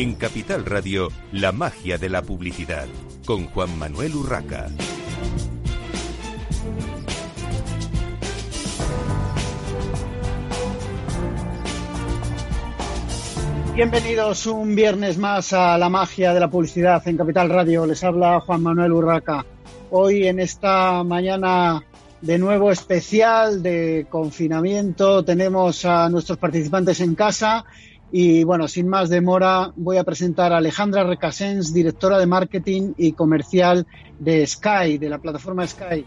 En Capital Radio, la magia de la publicidad, con Juan Manuel Urraca. Bienvenidos un viernes más a la magia de la publicidad en Capital Radio. Les habla Juan Manuel Urraca. Hoy en esta mañana de nuevo especial de confinamiento tenemos a nuestros participantes en casa y bueno, sin más demora voy a presentar a Alejandra Recasens, directora de marketing y comercial de Sky, de la plataforma Sky.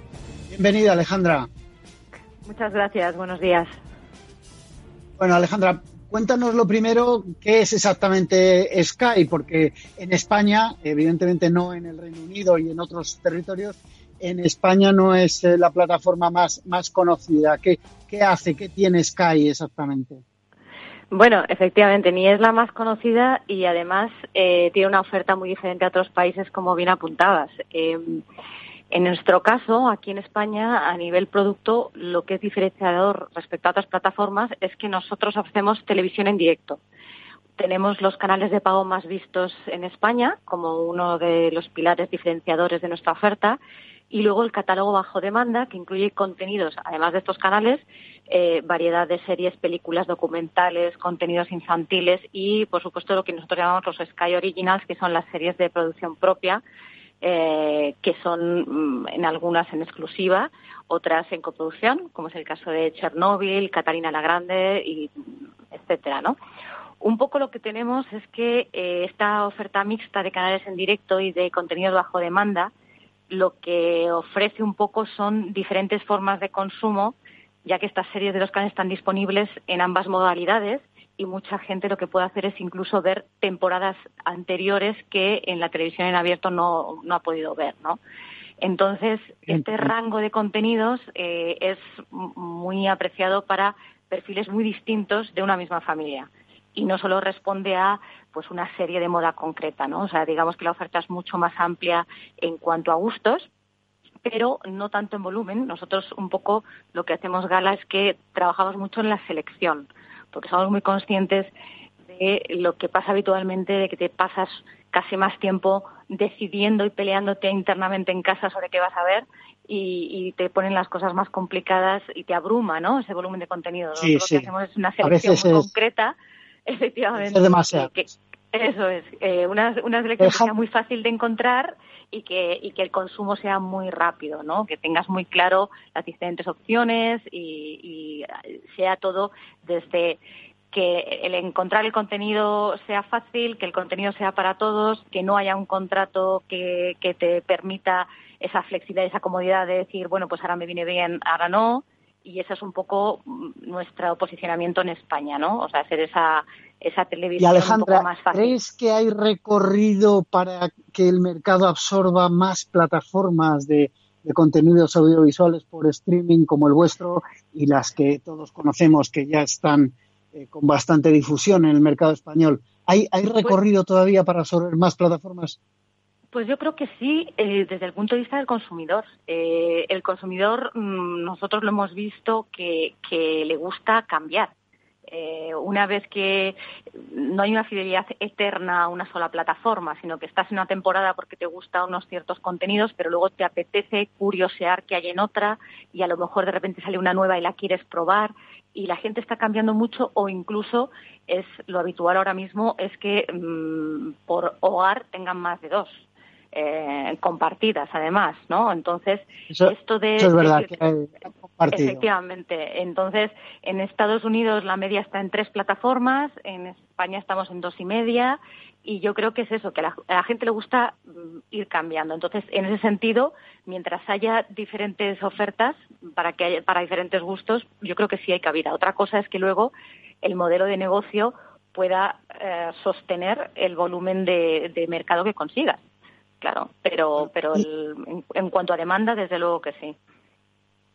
Bienvenida Alejandra. Muchas gracias, buenos días. Bueno, Alejandra, cuéntanos lo primero, ¿qué es exactamente Sky? Porque en España, evidentemente no en el Reino Unido y en otros territorios, en España no es eh, la plataforma más, más conocida. ¿Qué, ¿Qué hace? ¿Qué tiene Sky exactamente? Bueno, efectivamente, ni es la más conocida y además eh, tiene una oferta muy diferente a otros países, como bien apuntabas. Eh, en nuestro caso, aquí en España, a nivel producto, lo que es diferenciador respecto a otras plataformas es que nosotros ofrecemos televisión en directo. Tenemos los canales de pago más vistos en España como uno de los pilares diferenciadores de nuestra oferta y luego el catálogo bajo demanda que incluye contenidos, además de estos canales, eh, variedad de series, películas, documentales, contenidos infantiles y, por supuesto, lo que nosotros llamamos los Sky Originals, que son las series de producción propia eh, que son mm, en algunas en exclusiva, otras en coproducción, como es el caso de Chernobyl, Catarina la Grande, y etcétera, ¿no? Un poco lo que tenemos es que eh, esta oferta mixta de canales en directo y de contenido bajo demanda lo que ofrece un poco son diferentes formas de consumo, ya que estas series de los canales están disponibles en ambas modalidades y mucha gente lo que puede hacer es incluso ver temporadas anteriores que en la televisión en abierto no, no ha podido ver, ¿no? Entonces, este rango de contenidos eh, es muy apreciado para perfiles muy distintos de una misma familia y no solo responde a pues una serie de moda concreta, ¿no? O sea, digamos que la oferta es mucho más amplia en cuanto a gustos, pero no tanto en volumen. Nosotros un poco lo que hacemos gala es que trabajamos mucho en la selección porque somos muy conscientes de lo que pasa habitualmente, de que te pasas casi más tiempo decidiendo y peleándote internamente en casa sobre qué vas a ver y, te ponen las cosas más complicadas y te abruma, ¿no? Ese volumen de contenido. Sí, lo que hacemos es una selección muy concreta, efectivamente. Es demasiado. eso es, eh, una, una selección que sea muy fácil de encontrar y que, y que el consumo sea muy rápido, ¿no? Que tengas muy claro las diferentes opciones y, sea todo desde que el encontrar el contenido sea fácil, que el contenido sea para todos, que no haya un contrato que, que te permita esa flexibilidad, esa comodidad de decir, bueno, pues ahora me viene bien, ahora no, y ese es un poco nuestro posicionamiento en España, ¿no? O sea, hacer esa, esa televisión Alejandra, un poco más fácil. ¿crees que hay recorrido para que el mercado absorba más plataformas de, contenidos audiovisuales por streaming como el vuestro y las que todos conocemos que ya están eh, con bastante difusión en el mercado español? ¿Hay, hay pues recorrido todavía para absorber más plataformas? Pues yo creo que sí, eh, desde el punto de vista del consumidor. Eh, el consumidor, mm, nosotros lo hemos visto que, le gusta cambiar. Eh, una vez que no hay una fidelidad eterna a una sola plataforma, sino que estás en una temporada porque te gustan unos ciertos contenidos, pero luego te apetece curiosear que hay en otra y a lo mejor de repente sale una nueva y la quieres probar y la gente está cambiando mucho o incluso es lo habitual ahora mismo es que mm, por hogar tengan más de dos eh, compartidas además, ¿no? Entonces, esto de... Eso es verdad, que Efectivamente. Entonces, en Estados Unidos la media está en tres plataformas, en España estamos en dos y media, y yo creo que es eso, que a la, gente le gusta mm, ir cambiando. Entonces, en ese sentido, mientras haya diferentes ofertas para que haya, para diferentes gustos, yo creo que sí hay cabida. Otra cosa es que luego el modelo de negocio pueda eh, sostener el volumen de mercado que consigas claro, pero, pero en, cuanto a demanda, desde luego que sí.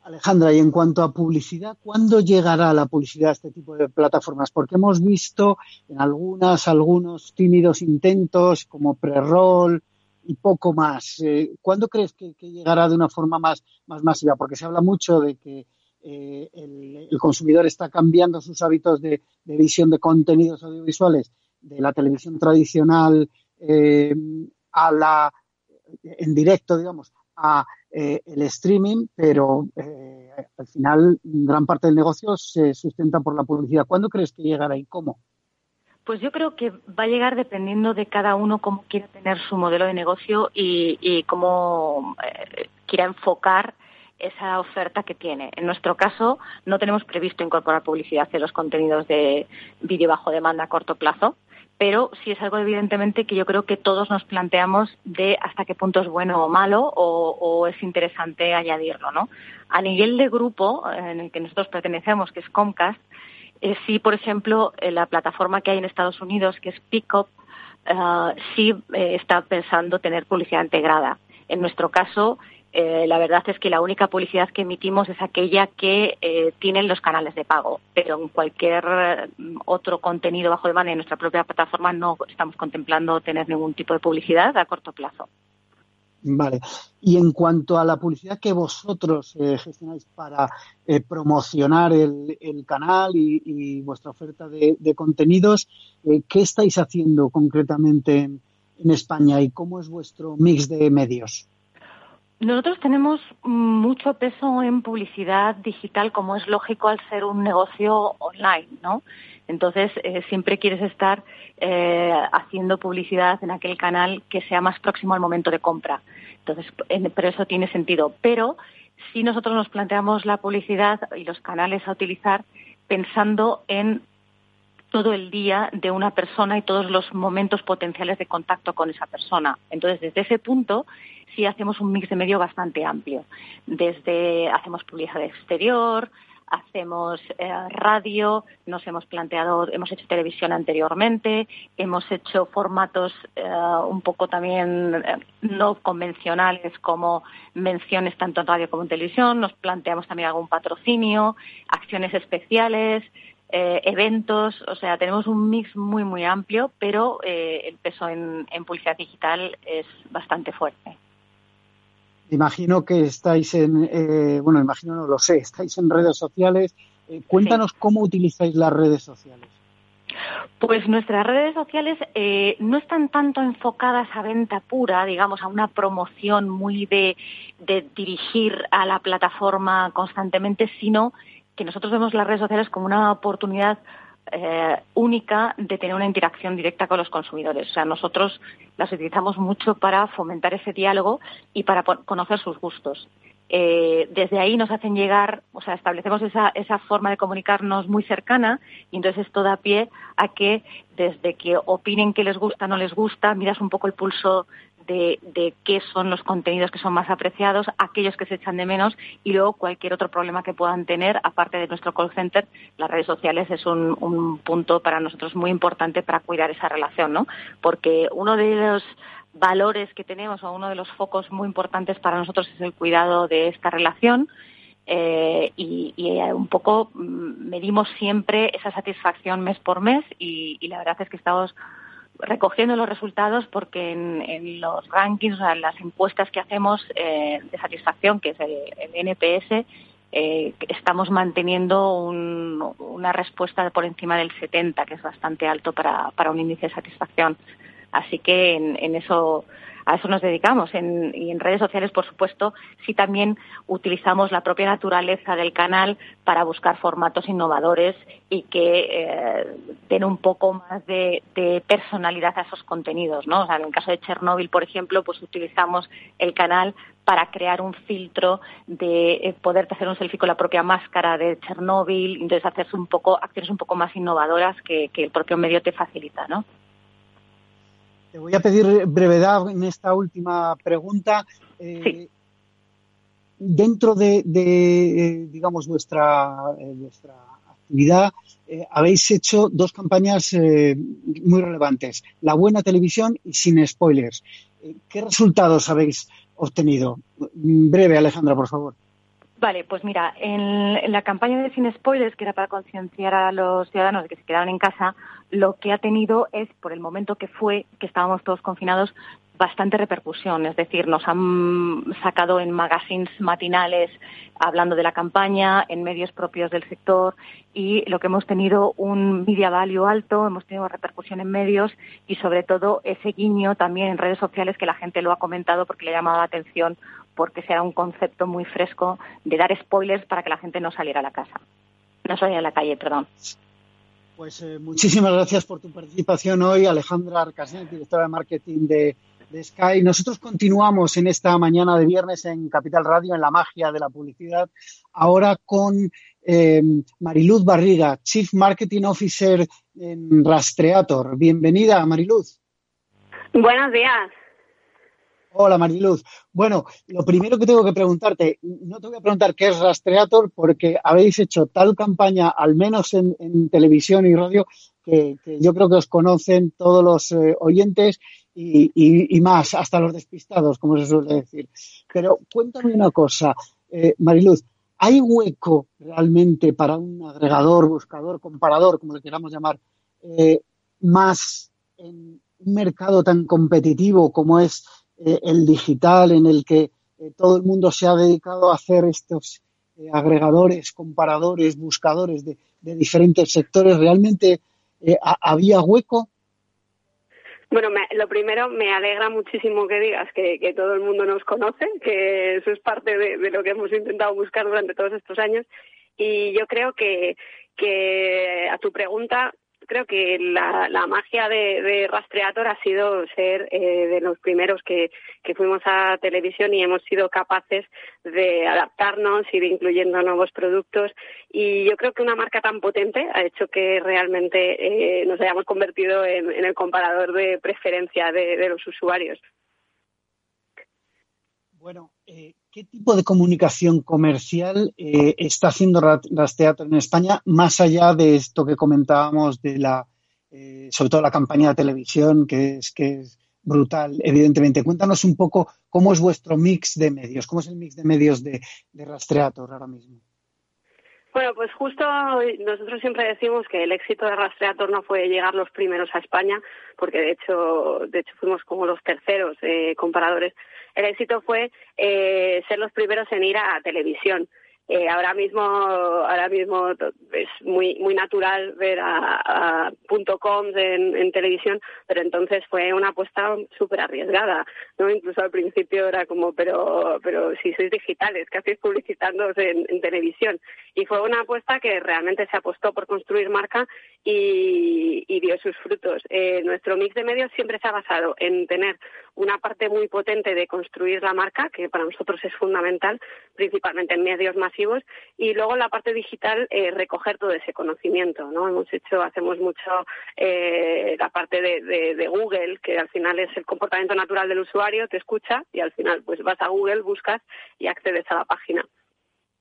Alejandra, y en cuanto a publicidad, ¿cuándo llegará la publicidad a este tipo de plataformas? Porque hemos visto en algunas, algunos tímidos intentos como pre-roll y poco más. Eh, ¿Cuándo crees que, llegará de una forma más, más masiva? Porque se habla mucho de que eh, el, consumidor está cambiando sus hábitos de visión de contenidos audiovisuales de la televisión tradicional eh, a la en directo, digamos, a eh, el streaming, pero eh, al final gran parte del negocio se sustenta por la publicidad. ¿Cuándo crees que llegará y cómo? Pues yo creo que va a llegar dependiendo de cada uno cómo quiera tener su modelo de negocio y, cómo eh, quiera enfocar esa oferta que tiene. En nuestro caso, no tenemos previsto incorporar publicidad en los contenidos de vídeo bajo demanda a corto plazo pero sí es algo evidentemente que yo creo que todos nos planteamos de hasta qué punto es bueno o malo o, es interesante añadirlo, ¿no? A nivel de grupo en el que nosotros pertenecemos, que es Comcast, eh, sí, por ejemplo, eh, la plataforma que hay en Estados Unidos, que es Pickup, uh, sí está pensando tener publicidad integrada. En nuestro caso, eh, la verdad es que la única publicidad que emitimos es aquella que eh, tienen los canales de pago, pero en cualquier mm, otro contenido bajo demanda en nuestra propia plataforma no estamos contemplando tener ningún tipo de publicidad a corto plazo. Vale. Y en cuanto a la publicidad que vosotros eh, gestionáis para promocionar el, canal y, vuestra oferta de, contenidos, ¿qué estáis haciendo concretamente en España y cómo es vuestro mix de medios? Nosotros tenemos mucho peso en publicidad digital, como es lógico al ser un negocio online, ¿no? Entonces, eh, siempre quieres estar eh, haciendo publicidad en aquel canal que sea más próximo al momento de compra. Entonces, pero eso tiene sentido. Pero si nosotros nos planteamos la publicidad y los canales a utilizar pensando en todo el día de una persona y todos los momentos potenciales de contacto con esa persona. Entonces, desde ese punto, sí hacemos un mix de medio bastante amplio. Desde hacemos publicidad exterior, hacemos eh, radio, nos hemos planteado, hemos hecho televisión anteriormente, hemos hecho formatos eh, un poco también eh, no convencionales como menciones tanto en radio como en televisión, nos planteamos también algún patrocinio, acciones especiales, eventos, o sea, tenemos un mix muy, muy amplio, pero el peso en publicidad digital es bastante fuerte. Imagino que estáis en, eh, bueno, imagino no lo sé, estáis en redes sociales. Eh, cuéntanos cómo utilizáis las redes sociales. Pues nuestras redes sociales eh, no están tanto enfocadas a venta pura, digamos, a una promoción muy de, de dirigir a la plataforma constantemente, sino que nosotros vemos las redes sociales como una oportunidad eh, única de tener una interacción directa con los consumidores. O sea, nosotros las utilizamos mucho para fomentar ese diálogo y para conocer sus gustos. Eh, desde ahí nos hacen llegar, o sea, establecemos esa, esa forma de comunicarnos muy cercana y entonces esto da pie a que desde que opinen que les gusta, no les gusta, miras un poco el pulso de, qué son los contenidos que son más apreciados, aquellos que se echan de menos y luego cualquier otro problema que puedan tener, aparte de nuestro call center, las redes sociales es un, un punto para nosotros muy importante para cuidar esa relación, ¿no? Porque uno de los valores que tenemos o uno de los focos muy importantes para nosotros es el cuidado de esta relación. Eh, y, un poco mm, medimos siempre esa satisfacción mes por mes y, y la verdad es que estamos recogiendo los resultados porque en, los rankings, o en las encuestas que hacemos eh, de satisfacción, que es el, NPS, eh, estamos manteniendo una respuesta por encima del 70, que es bastante alto para, para un índice de satisfacción. Así que en eso a eso nos dedicamos. y en redes sociales, por supuesto, sí también utilizamos la propia naturaleza del canal para buscar formatos innovadores y que eh, den un poco más de, personalidad a esos contenidos. ¿no? en el caso de Chernobyl, por ejemplo, pues utilizamos el canal para crear un filtro de eh, poderte hacer un selfie con la propia máscara de Chernobyl, entonces hacerse un poco acciones un poco más innovadoras que, que el propio medio te facilita, ¿no? Te voy a pedir brevedad en esta última pregunta. Eh, dentro de, eh, digamos, vuestra, eh, vuestra actividad, habéis hecho dos campañas muy relevantes, La Buena Televisión y Sin Spoilers. ¿Qué resultados habéis obtenido? Breve, Alejandra, por favor. Vale, pues mira, en, la campaña de Sin Spoilers, que era para concienciar a los ciudadanos de que se quedaran en casa, lo que ha tenido es, por el momento que fue, que estábamos todos confinados, bastante repercusión. Es decir, nos han sacado en magazines matinales hablando de la campaña, en medios propios del sector y lo que hemos tenido un media value alto, hemos tenido repercusión en medios y sobre todo ese guiño también en redes sociales que la gente lo ha comentado porque le ha llamado la atención porque será un concepto muy fresco de dar spoilers para que la gente no saliera a la casa. No saliera a la calle, perdón. Pues eh, muchísimas gracias por tu participación hoy, Alejandra Arcasnet, directora de marketing de, Sky. Nosotros continuamos en esta mañana de viernes en Capital Radio, en la magia de la publicidad, ahora con eh, Mariluz Barriga, Chief Marketing Officer en Rastreator. Bienvenida, Mariluz. Buenos días. Hola Mariluz. Bueno, lo primero que tengo que preguntarte, no te voy a preguntar qué es Rastreator porque habéis hecho tal campaña, al menos en, televisión y radio, que, yo creo que os conocen todos los eh, oyentes y, más, hasta los despistados, como se suele decir. Pero cuéntame una cosa, eh, Mariluz, ¿hay hueco realmente para un agregador, buscador, comparador, como le queramos llamar, eh, más en un mercado tan competitivo como es eh, el digital en el que eh, todo el mundo se ha dedicado a hacer estos eh, agregadores, comparadores, buscadores de, diferentes sectores, ¿realmente había hueco? Bueno, lo primero, me alegra muchísimo que digas que, todo el mundo nos conoce, que eso es parte de, de, lo que hemos intentado buscar durante todos estos años. Y yo creo que, que a tu pregunta, creo que la, magia de, de, Rastreator ha sido ser eh, de los primeros que, fuimos a televisión y hemos sido capaces de adaptarnos, ir incluyendo nuevos productos. Y yo creo que una marca tan potente ha hecho que realmente eh, nos hayamos convertido en, el comparador de preferencia de los usuarios. Bueno, eh, ¿qué tipo de comunicación comercial eh, está haciendo Rastreator en España, más allá de esto que comentábamos de la, eh, sobre todo la campaña de televisión, que es, que es brutal, evidentemente? Cuéntanos un poco cómo es vuestro mix de medios, cómo es el mix de medios de, de Rastreator ahora mismo. Bueno, pues justo nosotros siempre decimos que el éxito de Rastreator no fue llegar los primeros a España, porque de hecho, de hecho fuimos como los terceros eh, comparadores. El éxito fue eh, ser los primeros en ir a televisión. Eh, ahora mismo ahora mismo es muy muy natural ver a, punto .com en, televisión pero entonces fue una apuesta súper arriesgada no incluso al principio era como pero pero si sois digitales qué hacéis publicitando en, televisión y fue una apuesta que realmente se apostó por construir marca y, y dio sus frutos. Eh, nuestro mix de medios siempre se ha basado en tener una parte muy potente de construir la marca que para nosotros es fundamental principalmente en medios más y luego en la parte digital eh, recoger todo ese conocimiento, ¿no? Hemos hecho, hacemos mucho eh, la parte de, Google, que al final es el comportamiento natural del usuario, te escucha y al final pues vas a Google, buscas y accedes a la página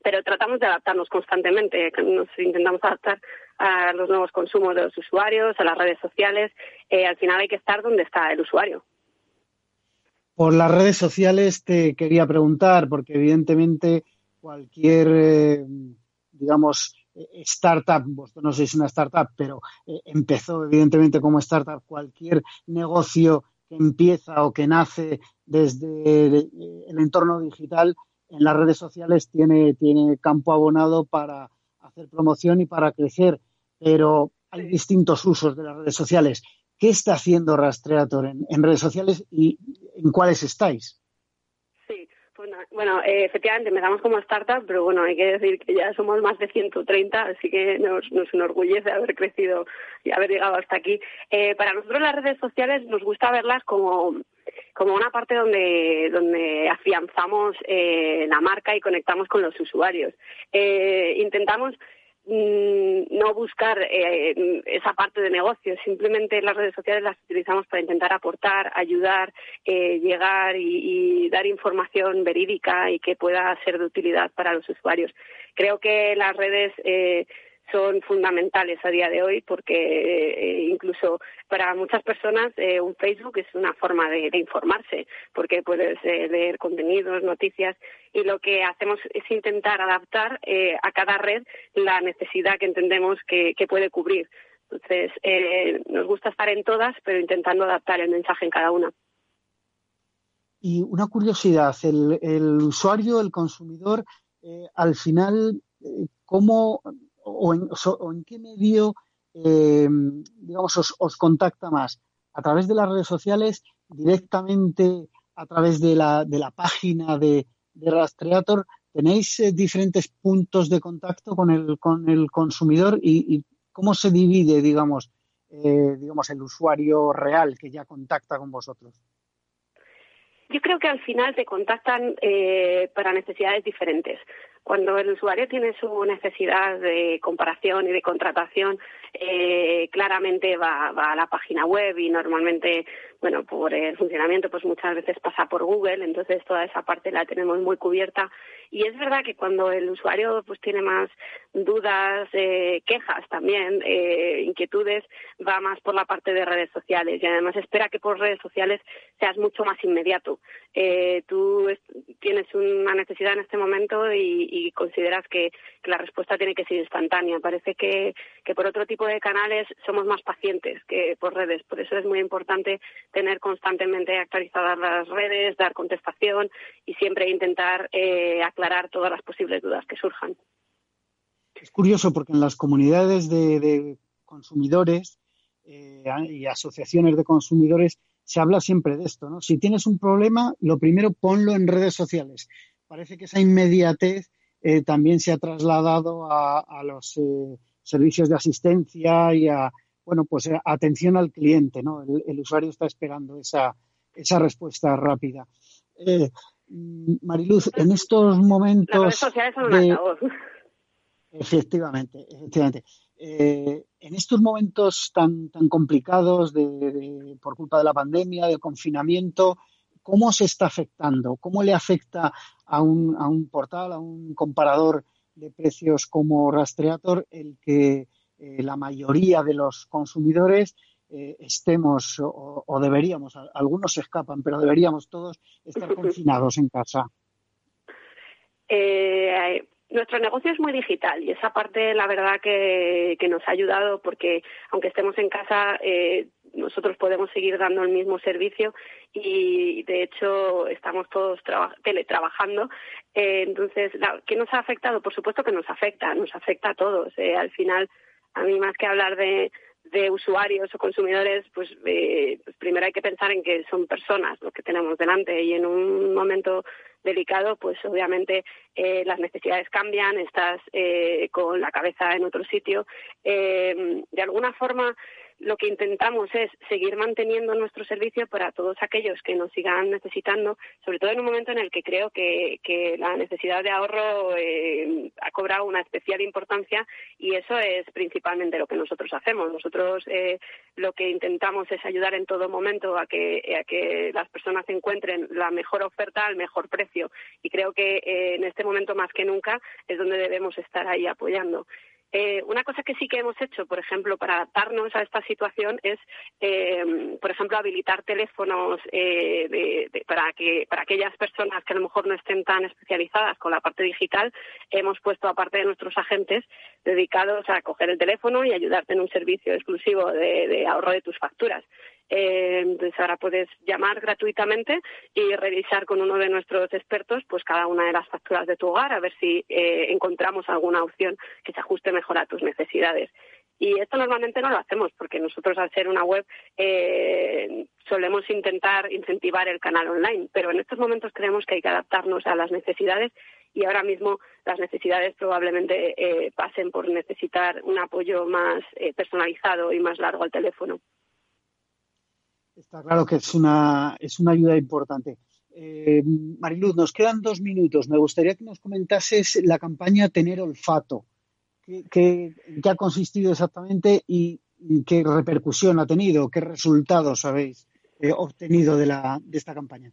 pero tratamos de adaptarnos constantemente, nos intentamos adaptar a los nuevos consumos de los usuarios, a las redes sociales. Eh, al final hay que estar donde está el usuario. Por las redes sociales te quería preguntar, porque evidentemente cualquier, eh, digamos, startup, vosotros no sois una startup, pero eh, empezó evidentemente como startup, cualquier negocio que empieza o que nace desde el entorno digital, en las redes sociales tiene, tiene campo abonado para hacer promoción y para crecer, pero hay distintos usos de las redes sociales. ¿Qué está haciendo Rastreator en redes sociales y en cuáles estáis? Bueno, eh, efectivamente empezamos como startup, pero bueno, hay que decir que ya somos más de 130, así que nos, nos enorgullece haber crecido y haber llegado hasta aquí. Eh, para nosotros las redes sociales nos gusta verlas como como una parte donde, donde afianzamos eh, la marca y conectamos con los usuarios. Eh, intentamos no buscar eh, esa parte de negocio, simplemente las redes sociales las utilizamos para intentar aportar, ayudar, eh, llegar y, dar información verídica y que pueda ser de utilidad para los usuarios. Creo que las redes eh, son fundamentales a día de hoy porque eh, incluso para muchas personas eh, un Facebook es una forma de, informarse porque puedes eh, leer contenidos, noticias y lo que hacemos es intentar adaptar a cada red la necesidad que entendemos que, puede cubrir. Entonces, nos gusta estar en todas, pero intentando adaptar el mensaje en cada una. Y una curiosidad, el, usuario, el consumidor, al final, ¿cómo o en, qué medio, eh, digamos, os, contacta más? ¿A través de las redes sociales, directamente a través de la, de la página de, Rastreator? ¿Tenéis diferentes puntos de contacto con el, con el consumidor y, cómo se divide, digamos, digamos, el usuario real que ya contacta con vosotros? Yo creo que al final te contactan eh, para necesidades diferentes. Cuando el usuario tiene su necesidad de comparación y de contratación, eh, claramente va, a la página web y normalmente, bueno, por el funcionamiento, pues muchas veces pasa por Google, entonces toda esa parte la tenemos muy cubierta. Y es verdad que cuando el usuario pues tiene más dudas, eh, quejas también, eh, inquietudes, va más por la parte de redes sociales y además espera que por redes sociales seas mucho más inmediato. Eh, tú tienes una necesidad en este momento y, y consideras que, la respuesta tiene que ser instantánea. Parece que, que por otro tipo de canales somos más pacientes que por redes. Por eso es muy importante tener constantemente actualizadas las redes, dar contestación y siempre intentar eh, aclarar todas las posibles dudas que surjan. Es curioso porque en las comunidades de, consumidores eh, y asociaciones de consumidores se habla siempre de esto, ¿no? Si tienes un problema, lo primero ponlo en redes sociales. Parece que esa inmediatez eh, también se ha trasladado a, los eh, servicios de asistencia y a, bueno, pues eh, atención al cliente, ¿no? El, usuario está esperando esa, esa respuesta rápida. Mariluz, en estos momentos. Efectivamente, efectivamente. en estos momentos tan, tan complicados de, por culpa de la pandemia, del confinamiento, ¿cómo se está afectando? ¿Cómo le afecta a un, a un portal, a un comparador de precios como Rastreator el que eh, la mayoría de los consumidores eh, estemos o, deberíamos, algunos se escapan, pero deberíamos todos estar confinados en casa? Eh, nuestro negocio es muy digital y esa parte, la verdad, que, que nos ha ayudado porque, aunque estemos en casa, eh, nosotros podemos seguir dando el mismo servicio y de hecho estamos todos teletrabajando. Eh, entonces, ¿qué nos ha afectado? Por supuesto que nos afecta, nos afecta a todos. Eh, al final, a mí más que hablar de, usuarios o consumidores, pues, eh, pues, primero hay que pensar en que son personas lo que tenemos delante y en un momento delicado, pues obviamente eh, las necesidades cambian, estás eh, con la cabeza en otro sitio. de alguna forma, lo que intentamos es seguir manteniendo nuestro servicio para todos aquellos que nos sigan necesitando, sobre todo en un momento en el que creo que, la necesidad de ahorro eh, ha cobrado una especial importancia y eso es principalmente lo que nosotros hacemos. Nosotros eh, lo que intentamos es ayudar en todo momento a que, a que las personas encuentren la mejor oferta al mejor precio y creo que eh, en este momento más que nunca es donde debemos estar ahí apoyando. Eh, una cosa que sí que hemos hecho, por ejemplo, para adaptarnos a esta situación es, eh, por ejemplo, habilitar teléfonos eh, para que para aquellas personas que a lo mejor no estén tan especializadas con la parte digital, hemos puesto aparte de nuestros agentes dedicados a coger el teléfono y ayudarte en un servicio exclusivo de ahorro de tus facturas. Eh, entonces ahora puedes llamar gratuitamente y revisar con uno de nuestros expertos pues cada una de las facturas de tu hogar a ver si eh, encontramos alguna opción que se ajuste mejor a tus necesidades. Y esto normalmente no lo hacemos porque nosotros al ser una web eh, solemos intentar incentivar el canal online, pero en estos momentos creemos que hay que adaptarnos a las necesidades y ahora mismo las necesidades probablemente eh, pasen por necesitar un apoyo más personalizado y más largo al teléfono. Está claro que es una, es una ayuda importante. Eh, Mariluz, nos quedan dos minutos. Me gustaría que nos comentases la campaña Tener Olfato. ¿Qué, qué, ha consistido exactamente y, qué repercusión ha tenido? ¿Qué resultados habéis eh, obtenido de, la, de esta campaña?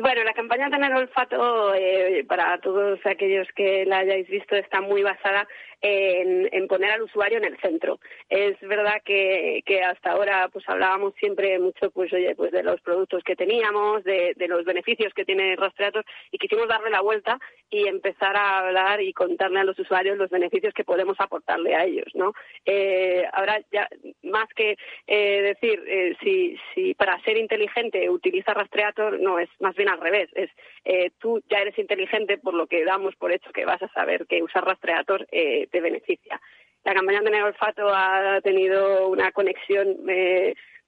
Bueno, la campaña Tener Olfato, eh, para todos aquellos que la hayáis visto, está muy basada en, poner al usuario en el centro. Es verdad que, hasta ahora pues hablábamos siempre mucho pues oye pues de los productos que teníamos, de, los beneficios que tiene Rastreator y quisimos darle la vuelta y empezar a hablar y contarle a los usuarios los beneficios que podemos aportarle a ellos, ¿no? Eh, ahora ya más que eh, decir eh, si, si para ser inteligente utiliza Rastreator, no, es más bien al revés. Es eh, tú ya eres inteligente por lo que damos por hecho que vas a saber que usar Rastreator te beneficia. La campaña de Olfato ha tenido una conexión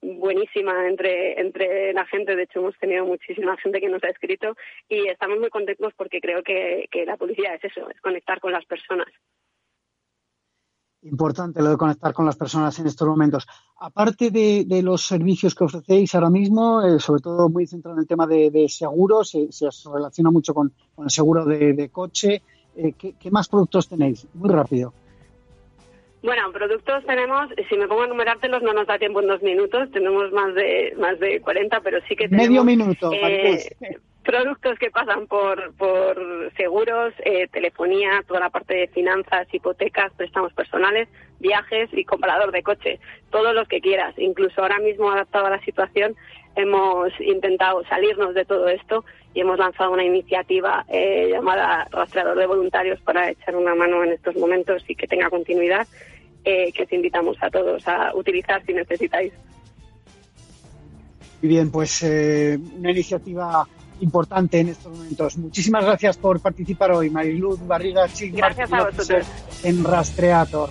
buenísima entre, entre la gente. De hecho, hemos tenido muchísima gente que nos ha escrito y estamos muy contentos porque creo que, la publicidad es eso, es conectar con las personas importante lo de conectar con las personas en estos momentos. Aparte de, los servicios que ofrecéis ahora mismo, eh, sobre todo muy centrado en el tema de, seguros, se, relaciona mucho con, el seguro de, coche. Eh, ¿qué, más productos tenéis? Muy rápido. Bueno, productos tenemos, si me pongo a numerártelos no nos da tiempo en dos minutos, tenemos más de más de 40, pero sí que tenemos... Medio minuto, eh, productos que pasan por, por seguros, eh, telefonía, toda la parte de finanzas, hipotecas, préstamos personales, viajes y comprador de coche, todos los que quieras. Incluso ahora mismo, adaptado a la situación, hemos intentado salirnos de todo esto y hemos lanzado una iniciativa eh, llamada Rastreador de Voluntarios para echar una mano en estos momentos y que tenga continuidad, eh, que os invitamos a todos a utilizar si necesitáis. Muy bien, pues una iniciativa importante en estos momentos. Muchísimas gracias por participar hoy, Mariluz Barriga Gracias a vosotros. En Rastreator.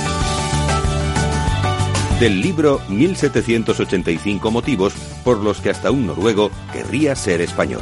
del libro 1785 motivos por los que hasta un noruego querría ser español.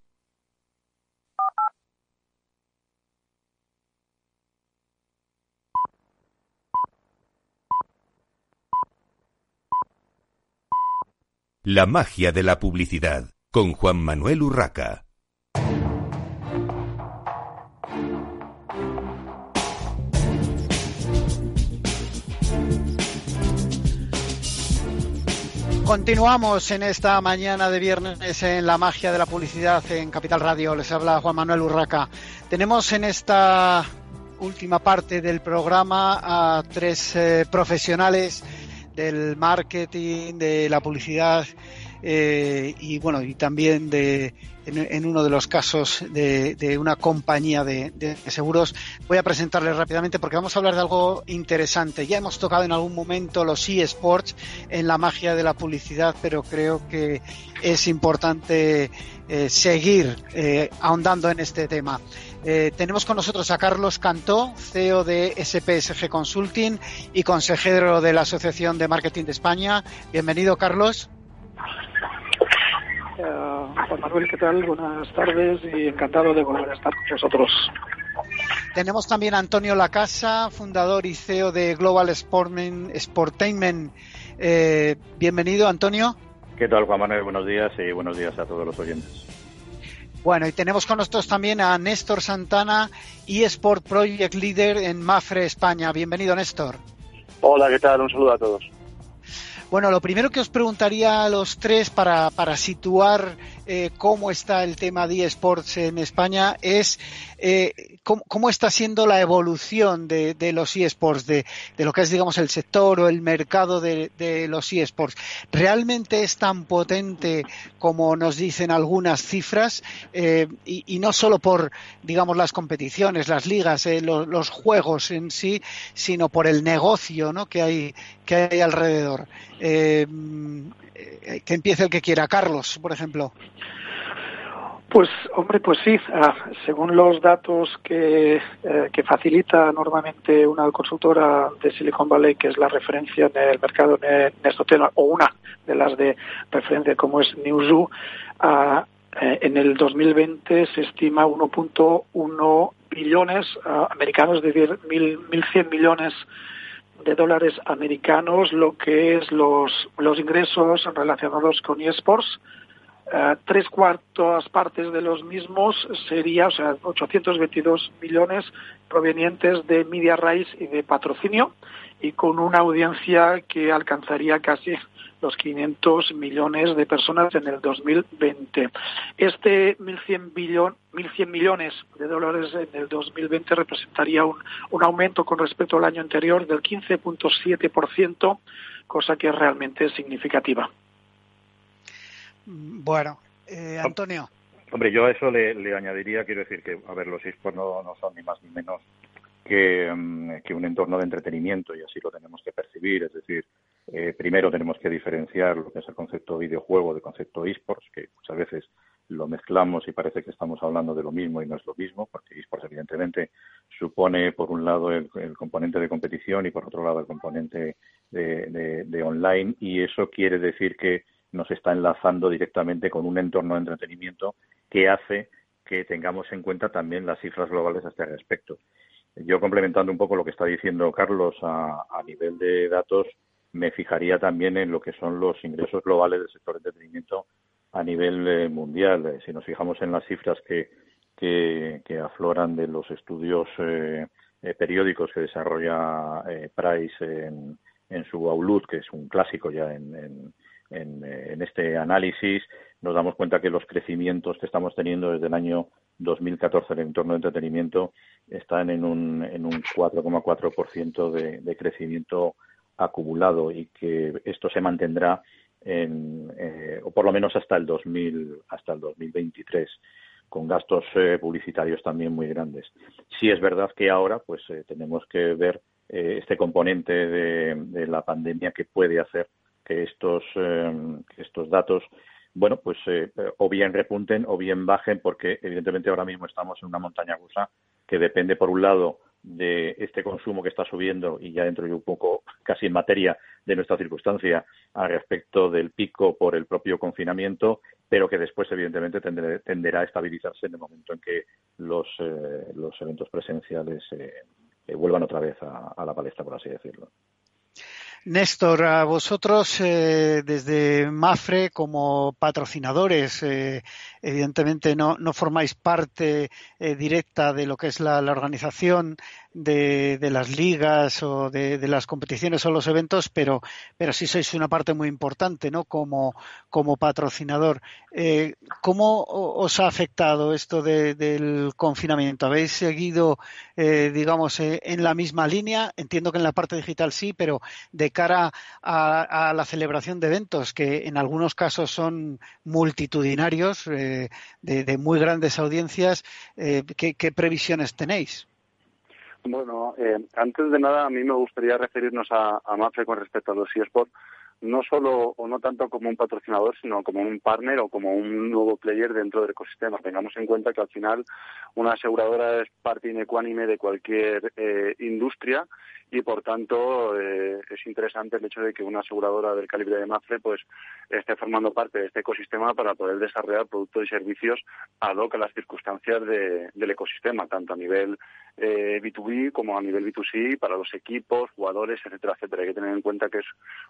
La magia de la publicidad con Juan Manuel Urraca. Continuamos en esta mañana de viernes en la magia de la publicidad en Capital Radio. Les habla Juan Manuel Urraca. Tenemos en esta última parte del programa a tres eh, profesionales del marketing, de la publicidad eh, y bueno y también de en, uno de los casos de, una compañía de, seguros. Voy a presentarles rápidamente porque vamos a hablar de algo interesante. Ya hemos tocado en algún momento los eSports en la magia de la publicidad, pero creo que es importante eh, seguir eh, ahondando en este tema. Eh, tenemos con nosotros a Carlos Cantó, CEO de SPSG Consulting y consejero de la Asociación de Marketing de España. Bienvenido, Carlos. Juan Manuel, ¿qué tal? Buenas tardes y encantado de volver a estar con vosotros. Tenemos también a Antonio Lacasa, fundador y CEO de Global Sportainment. Eh, bienvenido, Antonio. ¿Qué tal, Juan Manuel? Buenos días y buenos días a todos los oyentes. Bueno, y tenemos con nosotros también a Néstor Santana, eSport Project Leader en Mafre, España. Bienvenido, Néstor. Hola, ¿qué tal? Un saludo a todos. Bueno, lo primero que os preguntaría a los tres para, para situar eh, cómo está el tema de eSports en España es eh, cómo, está siendo la evolución de, los eSports, de, de, lo que es, digamos, el sector o el mercado de, los eSports. ¿Realmente es tan potente como nos dicen algunas cifras? Eh, y, no solo por, digamos, las competiciones, las ligas, los, los, juegos en sí, sino por el negocio ¿no? que, hay, que hay alrededor. Eh, que empiece el que quiera. Carlos, por ejemplo. Pues, hombre, pues sí. Ah, según los datos que, eh, que, facilita normalmente una consultora de Silicon Valley, que es la referencia en el mercado en tema, o una de las de referencia como es Newzoo, ah, eh, en el 2020 se estima 1.1 billones ah, americanos, es decir, 1.100 millones de dólares americanos lo que es los, los ingresos relacionados con eSports. Uh, tres cuartas partes de los mismos sería, o sea, 822 millones provenientes de media raíz y de patrocinio y con una audiencia que alcanzaría casi los 500 millones de personas en el 2020. Este 1.100, billón, 1.100 millones de dólares en el 2020 representaría un, un aumento con respecto al año anterior del 15.7%, cosa que es realmente significativa. Bueno, eh, Antonio. Hombre, yo a eso le, añadiría, quiero decir que, a ver, los esports no, no son ni más ni menos que, mm, que, un entorno de entretenimiento y así lo tenemos que percibir. Es decir, eh, primero tenemos que diferenciar lo que es el concepto videojuego del concepto esports, que muchas veces lo mezclamos y parece que estamos hablando de lo mismo y no es lo mismo, porque esports evidentemente supone por un lado el, componente de competición y por otro lado el componente de, online y eso quiere decir que nos está enlazando directamente con un entorno de entretenimiento que hace que tengamos en cuenta también las cifras globales a este respecto. Yo complementando un poco lo que está diciendo Carlos a nivel de datos, me fijaría también en lo que son los ingresos globales del sector de entretenimiento a nivel eh, mundial. Eh, si nos fijamos en las cifras que, afloran de los estudios eh, periódicos que desarrolla Price en, en, su Outlook, que es un clásico ya en, en, en, este análisis, nos damos cuenta que los crecimientos que estamos teniendo desde el año 2014 en el entorno de entretenimiento están en un, en un 4,4% de, de crecimiento acumulado y que esto se mantendrá en, eh, o por lo menos hasta el 2000 hasta el 2023 con gastos eh, publicitarios también muy grandes. Sí es verdad que ahora pues eh, tenemos que ver este componente de, la pandemia que puede hacer que estos estos datos bueno pues o bien repunten o bien bajen porque evidentemente ahora mismo estamos en una montaña rusa que depende por un lado de este consumo que está subiendo y ya dentro de un poco casi en materia de nuestra circunstancia al respecto del pico por el propio confinamiento, pero que después evidentemente tenderá a estabilizarse en el momento en que los, eh, los eventos presenciales eh, eh, vuelvan otra vez a la palestra, por así decirlo. Néstor, a vosotros eh, desde Mafre como patrocinadores, eh, evidentemente no, formáis parte eh, directa de lo que es la, organización, de, las ligas o de, las competiciones o los eventos, pero, pero sí sois una parte muy importante, ¿no? Como, como patrocinador. Eh, ¿Cómo os ha afectado esto del confinamiento? ¿Habéis seguido, eh, digamos, eh, en la misma línea? Entiendo que en la parte digital sí, pero de cara a, la celebración de eventos, que en algunos casos son multitudinarios, de, muy grandes audiencias, ¿qué, previsiones tenéis? Bueno, antes de nada, a mí me gustaría referirnos a, a MAFE con respecto a los eSports no solo o no tanto como un patrocinador, sino como un partner o como un nuevo player dentro del ecosistema. Tengamos en cuenta que al final una aseguradora es parte inecuánime de cualquier eh, industria y por tanto eh, es interesante el hecho de que una aseguradora del calibre de Mafre pues esté formando parte de este ecosistema para poder desarrollar productos y servicios ad hoc a las circunstancias del ecosistema, tanto a nivel eh, B2B como a nivel B2C para los equipos, jugadores, etcétera, etcétera. Hay que tener en cuenta que es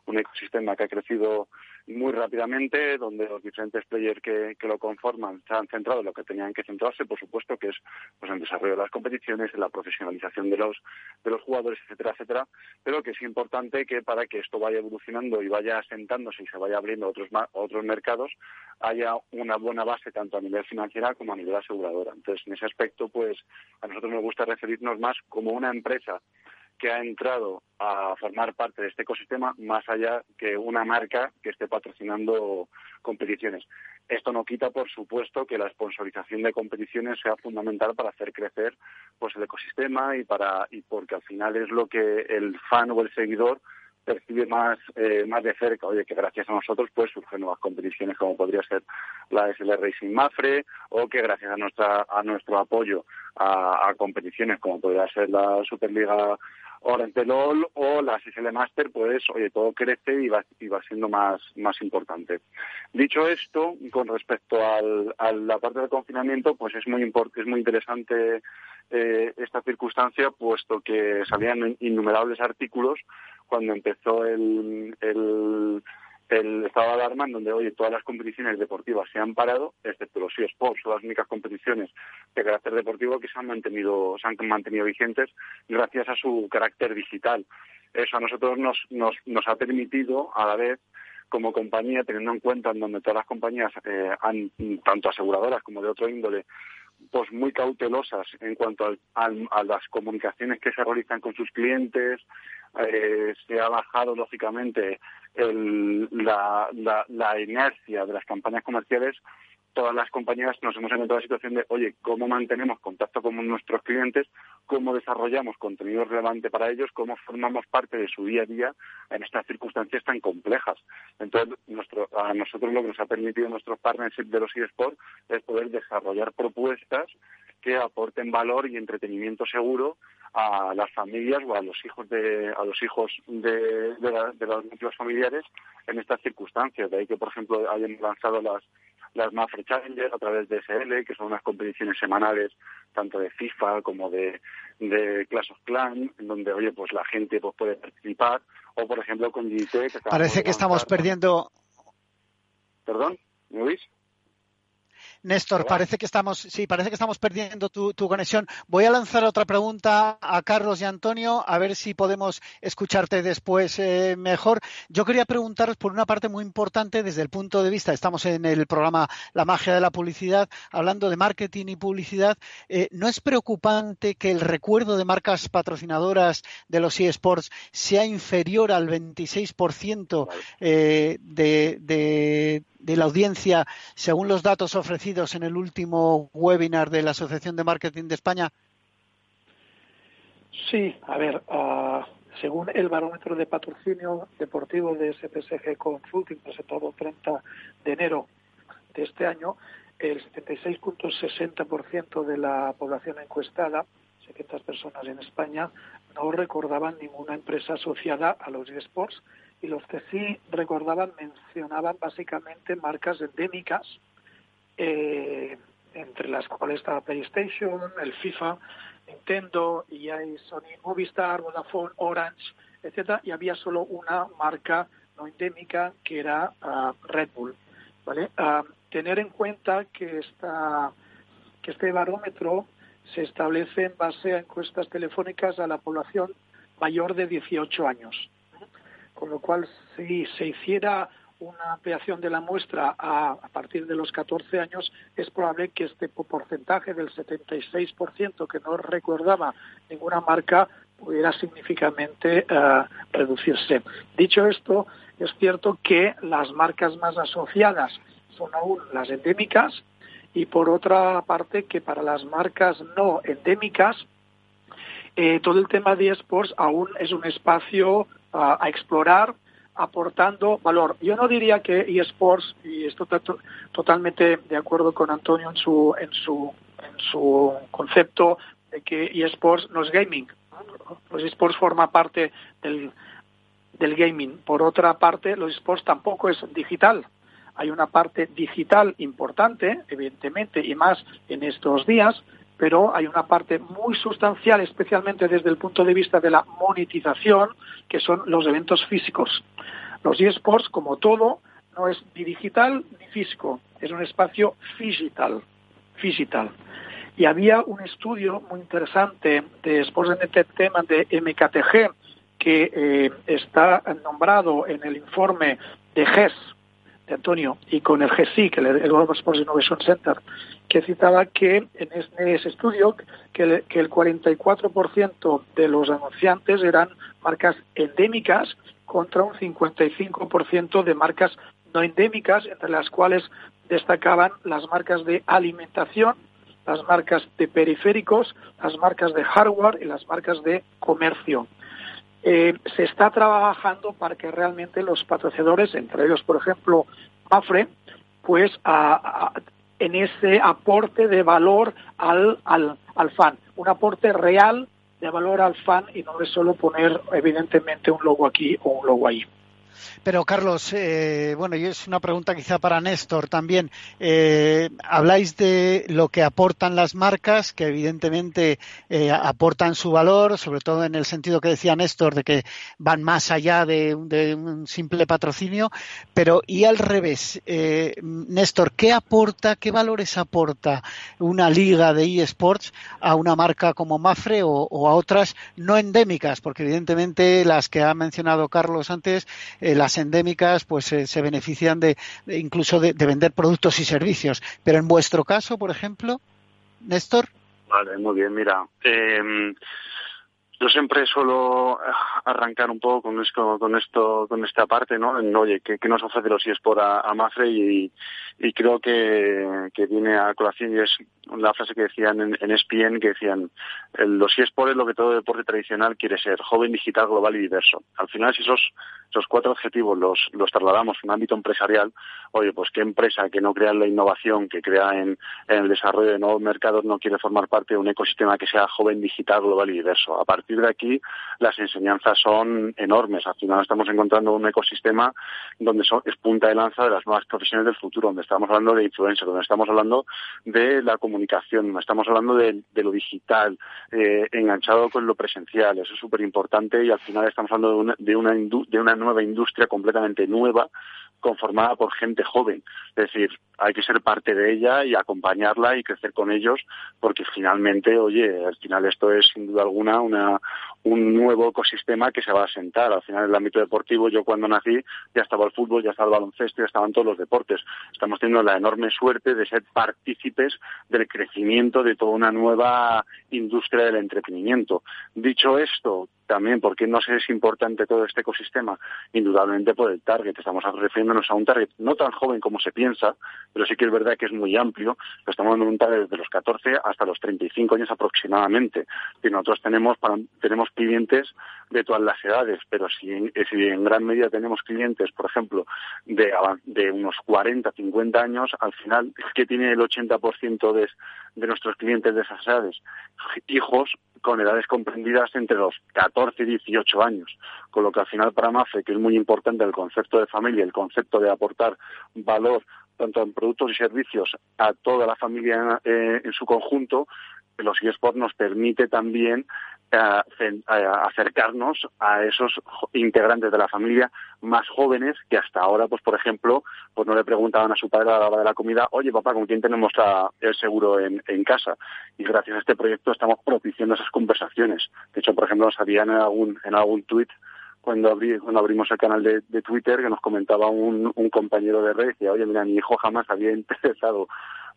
un ecosistema que ha crecido muy rápidamente, donde los diferentes players que, lo conforman se han centrado en lo que tenían que centrarse, por supuesto, que es pues en el desarrollo de las competiciones, en la profesionalización de los de los jugadores, etcétera etcétera, pero que es importante que para que esto vaya evolucionando y vaya asentándose y se vaya abriendo otros, otros mercados, haya una buena base tanto a nivel financiera como a nivel aseguradora. Entonces, en ese aspecto, pues a nosotros nos gusta referirnos más como una empresa que ha entrado a formar parte de este ecosistema más allá que una marca que esté patrocinando competiciones. Esto no quita, por supuesto, que la sponsorización de competiciones sea fundamental para hacer crecer pues el ecosistema y para y porque al final es lo que el fan o el seguidor percibe más eh, más de cerca, oye, que gracias a nosotros pues surgen nuevas competiciones como podría ser la SL Racing Mafre o que gracias a nuestra a nuestro apoyo a, a competiciones como podría ser la Superliga LOL o la SSL Master, pues, oye, todo crece y va, y va siendo más, más importante. Dicho esto, con respecto al, a la parte del confinamiento, pues es muy, es muy interesante eh, esta circunstancia, puesto que salían innumerables artículos cuando empezó el, el el estado de alarma en donde, oye, todas las competiciones deportivas se han parado, excepto los eSports, son las únicas competiciones de carácter deportivo que se han mantenido, se han mantenido vigentes gracias a su carácter digital. Eso a nosotros nos, nos, ha permitido, a la vez, como compañía, teniendo en cuenta en donde todas las compañías, eh, han, tanto aseguradoras como de otro índole, pues muy cautelosas en cuanto a las comunicaciones que se realizan con sus clientes, eh, se ha bajado lógicamente la, la, inercia de las campañas comerciales, todas las compañías nos hemos encontrado la situación de, oye, ¿cómo mantenemos contacto con nuestros clientes? ¿Cómo desarrollamos contenido relevante para ellos? ¿Cómo formamos parte de su día a día en estas circunstancias tan complejas? Entonces, nuestro, a nosotros lo que nos ha permitido nuestros partnership de los eSports es poder desarrollar propuestas que aporten valor y entretenimiento seguro a las familias o a los hijos de a los hijos de, de, los núcleos familiares en estas circunstancias de ahí que por ejemplo hayan lanzado las las Mafre Challenger a través de SL que son unas competiciones semanales tanto de FIFA como de de Clash of Clans en donde oye pues la gente pues puede participar. O por ejemplo con GT parece que estamos perdiendo perdón me oís Néstor, parece que estamos, sí, parece que estamos perdiendo tu, conexión. Voy a lanzar otra pregunta a Carlos y Antonio, a ver si podemos escucharte después eh, mejor. Yo quería preguntaros por una parte muy importante desde el punto de vista, estamos en el programa La magia de la publicidad, hablando de marketing y publicidad. Eh, ¿No es preocupante que el recuerdo de marcas patrocinadoras de los eSports sea inferior al 26% eh, de, de de la audiencia según los datos ofrecidos en el último webinar de la Asociación de Marketing de España? Sí, a ver, uh, según el barómetro de patrocinio deportivo de SPSG Consulting presentado el 30 de enero de este año, el 76.60% de la población encuestada, 700 personas en España, no recordaban ninguna empresa asociada a los eSports y los que sí recordaban mencionaban básicamente marcas endémicas, eh, entre las cuales estaba PlayStation, el FIFA, Nintendo, EA, Sony, Movistar, Vodafone, Orange, etcétera, y había solo una marca no endémica que era ah, Red Bull. ¿vale? Ah, tener en cuenta que esta que este barómetro se establece en base a encuestas telefónicas a la población mayor de 18 años. Con lo cual, si se hiciera una ampliación de la muestra a, partir de los 14 años, es probable que este porcentaje del 76% que no recordaba ninguna marca pudiera significativamente eh, reducirse. Dicho esto, es cierto que las marcas más asociadas son aún las endémicas y por otra parte que para las marcas no endémicas eh, todo el tema de esports aún es un espacio a explorar aportando valor. Yo no diría que eSports, y estoy totalmente de acuerdo con Antonio en su, en su, en su concepto de que eSports no es gaming. Los eSports forma parte del, del gaming. Por otra parte, los eSports tampoco es digital. Hay una parte digital importante, evidentemente, y más en estos días, pero hay una parte muy sustancial, especialmente desde el punto de vista de la monetización, que son los eventos físicos. Los eSports, como todo, no es ni digital ni físico, es un espacio digital, digital. Y había un estudio muy interesante de Sports Entertainment de MKTG que eh, está nombrado en el informe de GES, Antonio, y con el GESI, que el Global Sports Innovation Center, que citaba que en ese estudio que el, que el 44% de los anunciantes eran marcas endémicas contra un 55% de marcas no endémicas, entre las cuales destacaban las marcas de alimentación, las marcas de periféricos, las marcas de hardware y las marcas de comercio. Eh, se está trabajando para que realmente los patrocinadores, entre ellos, por ejemplo, Mafre, pues a, en ese aporte de valor al, al, al fan, un aporte real de valor al fan y no es solo poner evidentemente un logo aquí o un logo ahí. Pero Carlos, eh, bueno, y es una pregunta quizá para Néstor también. Eh, habláis de lo que aportan las marcas, que evidentemente eh, aportan su valor, sobre todo en el sentido que decía Néstor, de que van más allá de, un simple patrocinio. Pero y al revés, Néstor, ¿qué aporta, qué valores aporta una liga de eSports a una marca como Mafre o, a otras no endémicas? Porque evidentemente las que ha mencionado Carlos antes, las endémicas pues eh, se benefician de, incluso de, vender productos y servicios. Pero en vuestro caso, por ejemplo, Néstor. Vale, muy bien. Mira, em, yo siempre suelo arrancar un poco con esto, con esto, con esta parte, ¿no? Oye, ¿qué, nos ofrece los eSports a, a Mafre? Y, creo que, viene a colación y es la frase que decían en, en ESPN, que decían, los eSports es lo que todo deporte tradicional quiere ser, joven, digital, global y diverso. Al final, si esos, esos cuatro objetivos los, trasladamos en un ámbito empresarial, oye, pues qué empresa que no crea en la innovación, que crea en, el desarrollo de nuevos mercados, no quiere formar parte de un ecosistema que sea joven, digital, global y diverso. A de aquí, las enseñanzas son enormes. Al final estamos encontrando un ecosistema donde es punta de lanza de las nuevas profesiones del futuro, donde estamos hablando de influencers, donde estamos hablando de la comunicación comunicación, estamos hablando de, lo digital, eh, enganchado con lo presencial, eso es súper importante y al final estamos hablando de una, de, una de una nueva industria completamente nueva conformada por gente joven. Es decir, hay que ser parte de ella y acompañarla y crecer con ellos, porque finalmente, oye, al final esto es sin duda alguna una, un nuevo ecosistema que se va a asentar. Al final, en el ámbito deportivo, yo cuando nací ya estaba el fútbol, ya estaba el baloncesto, ya estaban todos los deportes. Estamos teniendo la enorme suerte de ser partícipes del crecimiento de toda una nueva industria del entretenimiento. Dicho esto, también porque no sé es importante todo este ecosistema, indudablemente por el target. Estamos refiriéndonos a un target no tan joven como se piensa, pero sí que es verdad que es muy amplio. Estamos en un target desde los 14 hasta los 35 años aproximadamente. Y nosotros tenemos, tenemos clientes de todas las edades, pero si, en gran medida tenemos clientes, por ejemplo, de, unos 40, 50 años, al final, que tiene el 80% de, de nuestros clientes de esas edades? Hijos con edades comprendidas entre los 14 y 18 años, con lo que al final para MAFE, que es muy importante el concepto de familia, el concepto de aportar valor tanto en productos y servicios a toda la familia en, eh, su conjunto, los eSports nos permite también acercarnos a esos integrantes de la familia más jóvenes que hasta ahora, pues por ejemplo, pues no le preguntaban a su padre a la hora de la comida, oye papá, ¿con quién tenemos el seguro en, casa? Y gracias a este proyecto estamos propiciando esas conversaciones. De hecho, por ejemplo, nos habían en algún, en algún tuit cuando, cuando abrimos el canal de, Twitter que nos comentaba un, un compañero de red, decía, oye, mira, mi hijo jamás había interesado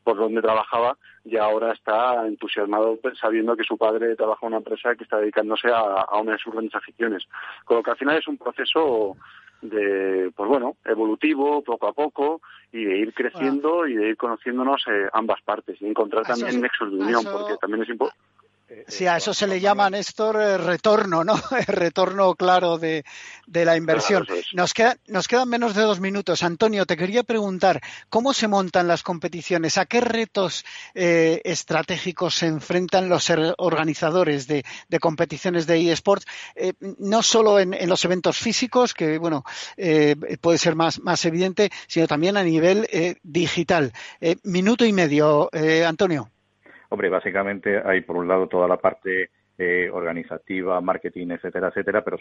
por donde trabajaba y ahora está entusiasmado sabiendo que su padre trabaja en una empresa que está dedicándose a, una de sus grandes aficiones. Con lo que al final es un proceso de, pues bueno, evolutivo, poco a poco, y de ir creciendo y de ir conociéndonos eh, ambas partes y encontrar también nexos de unión, porque también es importante eh, sí, a eso se le llama, Néstor, eh, retorno, ¿no? retorno claro de, la inversión. Nos, nos quedan menos de dos minutos. Antonio, te quería preguntar, ¿cómo se montan las competiciones? ¿A qué retos eh, estratégicos se enfrentan los organizadores de, competiciones de eSports? no solo en, los eventos físicos, que, bueno, puede ser más, más evidente, sino también a nivel digital. minuto y medio, Antonio. Hombre, básicamente hay por un lado toda la parte eh, organizativa, marketing, etcétera, etcétera, pero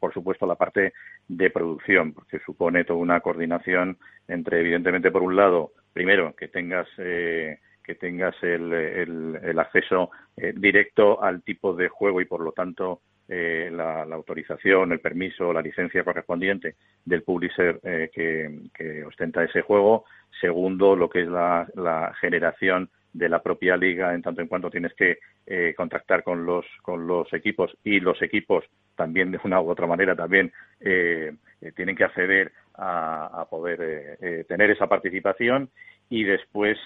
por supuesto la parte de producción, porque supone toda una coordinación entre, evidentemente, por un lado, primero, que tengas eh, que tengas el, el, acceso eh, directo al tipo de juego y, por lo tanto, la, autorización, el permiso, la licencia correspondiente del publisher que, que, ostenta ese juego. Segundo, lo que es la, la generación de la propia liga en tanto en cuanto tienes que eh, contactar con los con los equipos y los equipos también de una u otra manera también eh, eh, tienen que acceder a, poder tener esa participación y después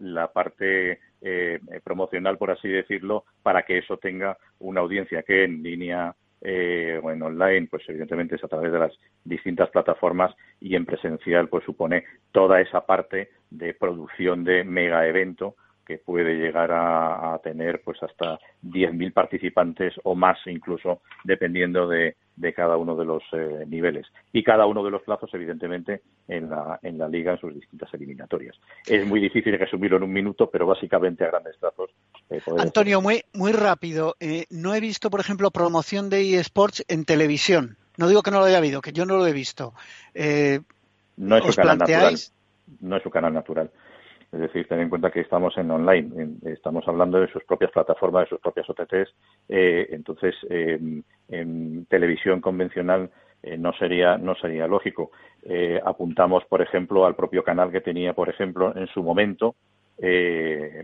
la parte promocional por así decirlo para que eso tenga una audiencia que en línea eh, o en online, pues evidentemente es a través de las distintas plataformas y en presencial, pues supone toda esa parte de producción de mega evento que puede llegar a, tener pues hasta 10.000 participantes o más incluso dependiendo de, cada uno de los eh, niveles y cada uno de los plazos evidentemente en la, en la liga en sus distintas eliminatorias. Es muy difícil resumirlo en un minuto, pero básicamente a grandes trazos. Eh, Antonio, muy, muy rápido. Eh, no he visto, por ejemplo, promoción de eSports en televisión. No digo que no lo haya habido, que yo no lo he visto. no es su canal natural. No es su canal natural. Es decir, ten en cuenta que estamos en online, estamos hablando de sus propias plataformas, de sus propias OTTs. Eh, entonces, en televisión convencional eh, no sería no sería lógico. Eh, apuntamos, por ejemplo, al propio canal que tenía, por ejemplo, en su momento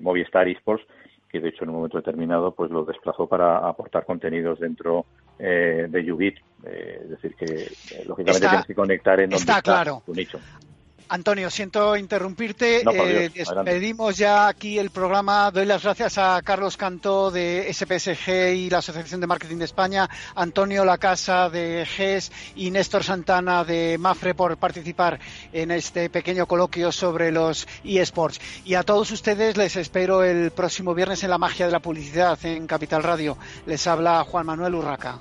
Movistar Esports, que de hecho en un momento determinado pues lo desplazó para aportar contenidos dentro de Ubit. es decir, que lógicamente tienes que conectar en donde está, claro. tu nicho. Antonio, siento interrumpirte. Eh, despedimos ya aquí el programa. Doy las gracias a Carlos Cantó de SPSG y la Asociación de Marketing de España, Antonio Lacasa de GES y Néstor Santana de MAFRE por participar en este pequeño coloquio sobre los eSports. Y a todos ustedes les espero el próximo viernes en la magia de la publicidad en Capital Radio. Les habla Juan Manuel Urraca.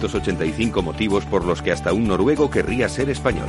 1.785 motivos por los que hasta un noruego querría ser español.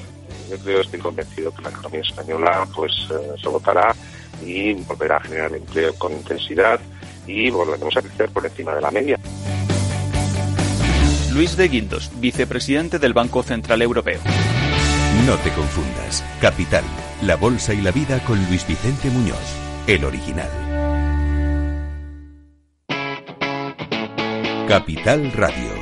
yo estoy convencido que la economía española pues eh, se votará y volverá a generar empleo con intensidad y volveremos a crecer por encima de la media. Luis de Guindos, vicepresidente del Banco Central Europeo. No te confundas. Capital, la bolsa y la vida con Luis Vicente Muñoz, el original. Capital Radio.